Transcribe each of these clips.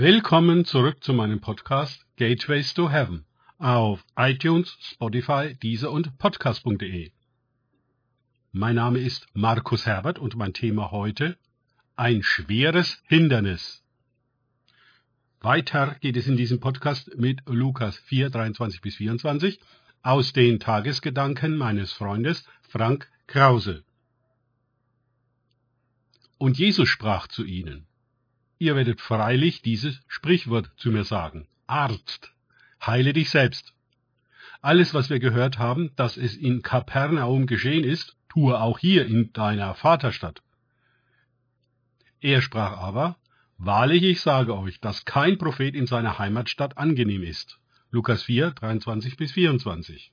Willkommen zurück zu meinem Podcast Gateways to Heaven auf iTunes, Spotify, Deezer und Podcast.de. Mein Name ist Markus Herbert und mein Thema heute ein schweres Hindernis. Weiter geht es in diesem Podcast mit Lukas 4, 23 bis 24 aus den Tagesgedanken meines Freundes Frank Krause. Und Jesus sprach zu ihnen, Ihr werdet freilich dieses Sprichwort zu mir sagen. Arzt, heile dich selbst. Alles, was wir gehört haben, dass es in Kapernaum geschehen ist, tue auch hier in deiner Vaterstadt. Er sprach aber, Wahrlich, ich sage euch, dass kein Prophet in seiner Heimatstadt angenehm ist. Lukas 4, 23 bis 24.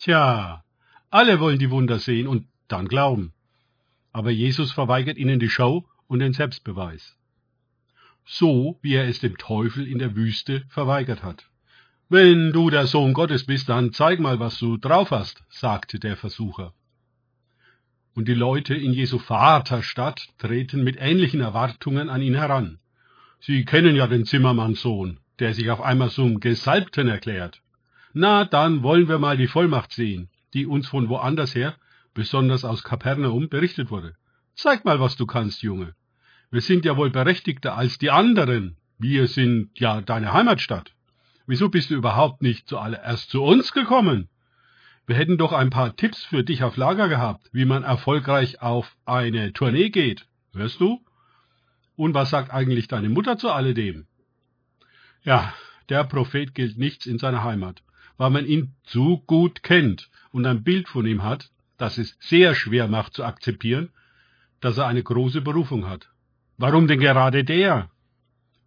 Tja, alle wollen die Wunder sehen und dann glauben. Aber Jesus verweigert ihnen die Show und den Selbstbeweis. So wie er es dem Teufel in der Wüste verweigert hat. Wenn du der Sohn Gottes bist, dann zeig mal, was du drauf hast, sagte der Versucher und die Leute in Jesu Vaterstadt treten mit ähnlichen Erwartungen an ihn heran. Sie kennen ja den Zimmermannssohn, der sich auf einmal zum Gesalbten erklärt. Na, dann wollen wir mal die Vollmacht sehen, die uns von woanders her, besonders aus Kapernaum, berichtet wurde. Zeig mal, was du kannst, Junge. Wir sind ja wohl berechtigter als die anderen. Wir sind ja deine Heimatstadt. Wieso bist du überhaupt nicht zuallererst zu uns gekommen? Wir hätten doch ein paar Tipps für dich auf Lager gehabt, wie man erfolgreich auf eine Tournee geht. Hörst du? Und was sagt eigentlich deine Mutter zu alledem? Ja, der Prophet gilt nichts in seiner Heimat, weil man ihn zu gut kennt und ein Bild von ihm hat, das es sehr schwer macht zu akzeptieren, dass er eine große Berufung hat. Warum denn gerade der?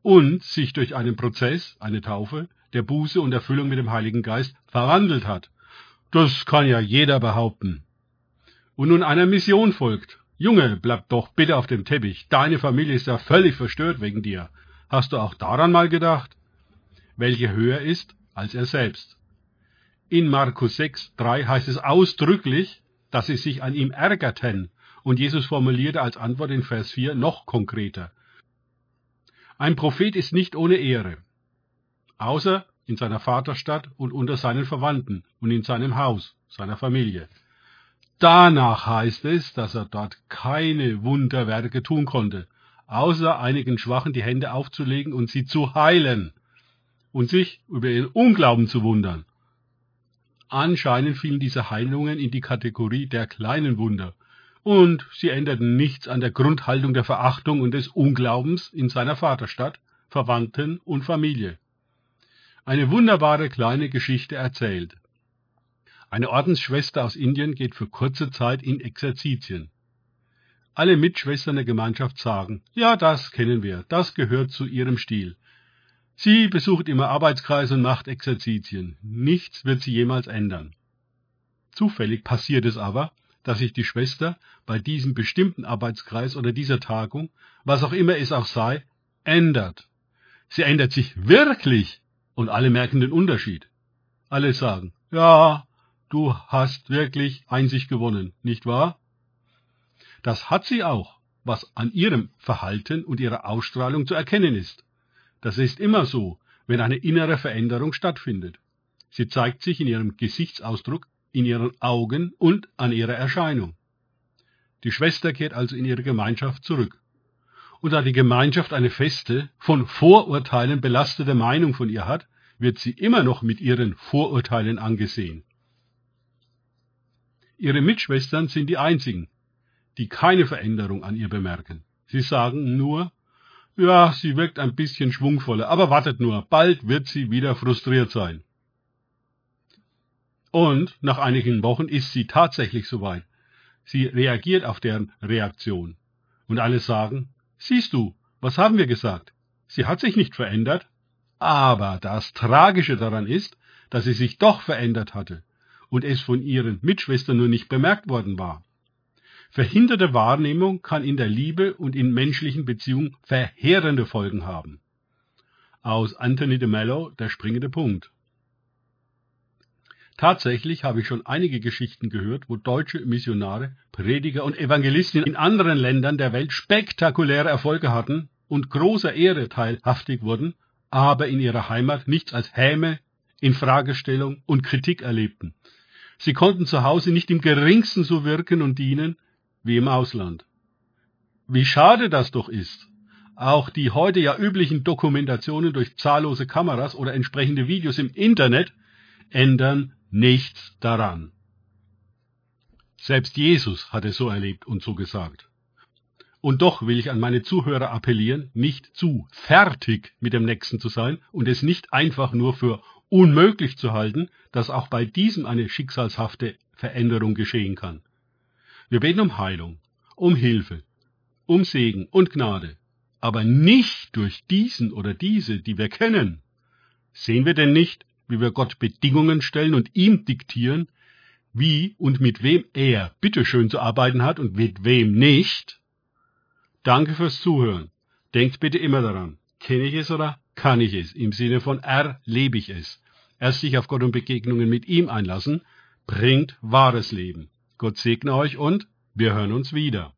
Und sich durch einen Prozess, eine Taufe, der Buße und Erfüllung mit dem Heiligen Geist verwandelt hat. Das kann ja jeder behaupten. Und nun einer Mission folgt. Junge, bleib doch bitte auf dem Teppich. Deine Familie ist ja völlig verstört wegen dir. Hast du auch daran mal gedacht? Welche höher ist als er selbst. In Markus 6, 3 heißt es ausdrücklich, dass sie sich an ihm ärgerten. Und Jesus formulierte als Antwort in Vers 4 noch konkreter. Ein Prophet ist nicht ohne Ehre. Außer in seiner Vaterstadt und unter seinen Verwandten und in seinem Haus, seiner Familie. Danach heißt es, dass er dort keine Wunderwerke tun konnte, außer einigen Schwachen die Hände aufzulegen und sie zu heilen und sich über ihren Unglauben zu wundern. Anscheinend fielen diese Heilungen in die Kategorie der kleinen Wunder, und sie änderten nichts an der Grundhaltung der Verachtung und des Unglaubens in seiner Vaterstadt, Verwandten und Familie eine wunderbare kleine Geschichte erzählt. Eine Ordensschwester aus Indien geht für kurze Zeit in Exerzitien. Alle Mitschwestern der Gemeinschaft sagen, ja, das kennen wir, das gehört zu ihrem Stil. Sie besucht immer Arbeitskreise und macht Exerzitien. Nichts wird sie jemals ändern. Zufällig passiert es aber, dass sich die Schwester bei diesem bestimmten Arbeitskreis oder dieser Tagung, was auch immer es auch sei, ändert. Sie ändert sich wirklich und alle merken den Unterschied. Alle sagen, ja, du hast wirklich Einsicht gewonnen, nicht wahr? Das hat sie auch, was an ihrem Verhalten und ihrer Ausstrahlung zu erkennen ist. Das ist immer so, wenn eine innere Veränderung stattfindet. Sie zeigt sich in ihrem Gesichtsausdruck, in ihren Augen und an ihrer Erscheinung. Die Schwester kehrt also in ihre Gemeinschaft zurück. Und da die Gemeinschaft eine feste, von Vorurteilen belastete Meinung von ihr hat, wird sie immer noch mit ihren Vorurteilen angesehen. Ihre Mitschwestern sind die einzigen, die keine Veränderung an ihr bemerken. Sie sagen nur, ja, sie wirkt ein bisschen schwungvoller, aber wartet nur, bald wird sie wieder frustriert sein. Und nach einigen Wochen ist sie tatsächlich soweit. Sie reagiert auf deren Reaktion. Und alle sagen, Siehst du, was haben wir gesagt? Sie hat sich nicht verändert. Aber das Tragische daran ist, dass sie sich doch verändert hatte und es von ihren Mitschwestern nur nicht bemerkt worden war. Verhinderte Wahrnehmung kann in der Liebe und in menschlichen Beziehungen verheerende Folgen haben. Aus Anthony de Mello der springende Punkt. Tatsächlich habe ich schon einige Geschichten gehört, wo deutsche Missionare, Prediger und Evangelisten in anderen Ländern der Welt spektakuläre Erfolge hatten, und großer Ehre teilhaftig wurden, aber in ihrer Heimat nichts als Häme, Infragestellung und Kritik erlebten. Sie konnten zu Hause nicht im geringsten so wirken und dienen wie im Ausland. Wie schade das doch ist. Auch die heute ja üblichen Dokumentationen durch zahllose Kameras oder entsprechende Videos im Internet ändern nichts daran. Selbst Jesus hat es so erlebt und so gesagt. Und doch will ich an meine Zuhörer appellieren, nicht zu fertig mit dem Nächsten zu sein und es nicht einfach nur für unmöglich zu halten, dass auch bei diesem eine schicksalshafte Veränderung geschehen kann. Wir beten um Heilung, um Hilfe, um Segen und Gnade, aber nicht durch diesen oder diese, die wir kennen. Sehen wir denn nicht, wie wir Gott Bedingungen stellen und ihm diktieren, wie und mit wem er bitteschön zu arbeiten hat und mit wem nicht? Danke fürs Zuhören. Denkt bitte immer daran, kenne ich es oder kann ich es? Im Sinne von erlebe ich es. Erst sich auf Gott und Begegnungen mit ihm einlassen, bringt wahres Leben. Gott segne euch und wir hören uns wieder.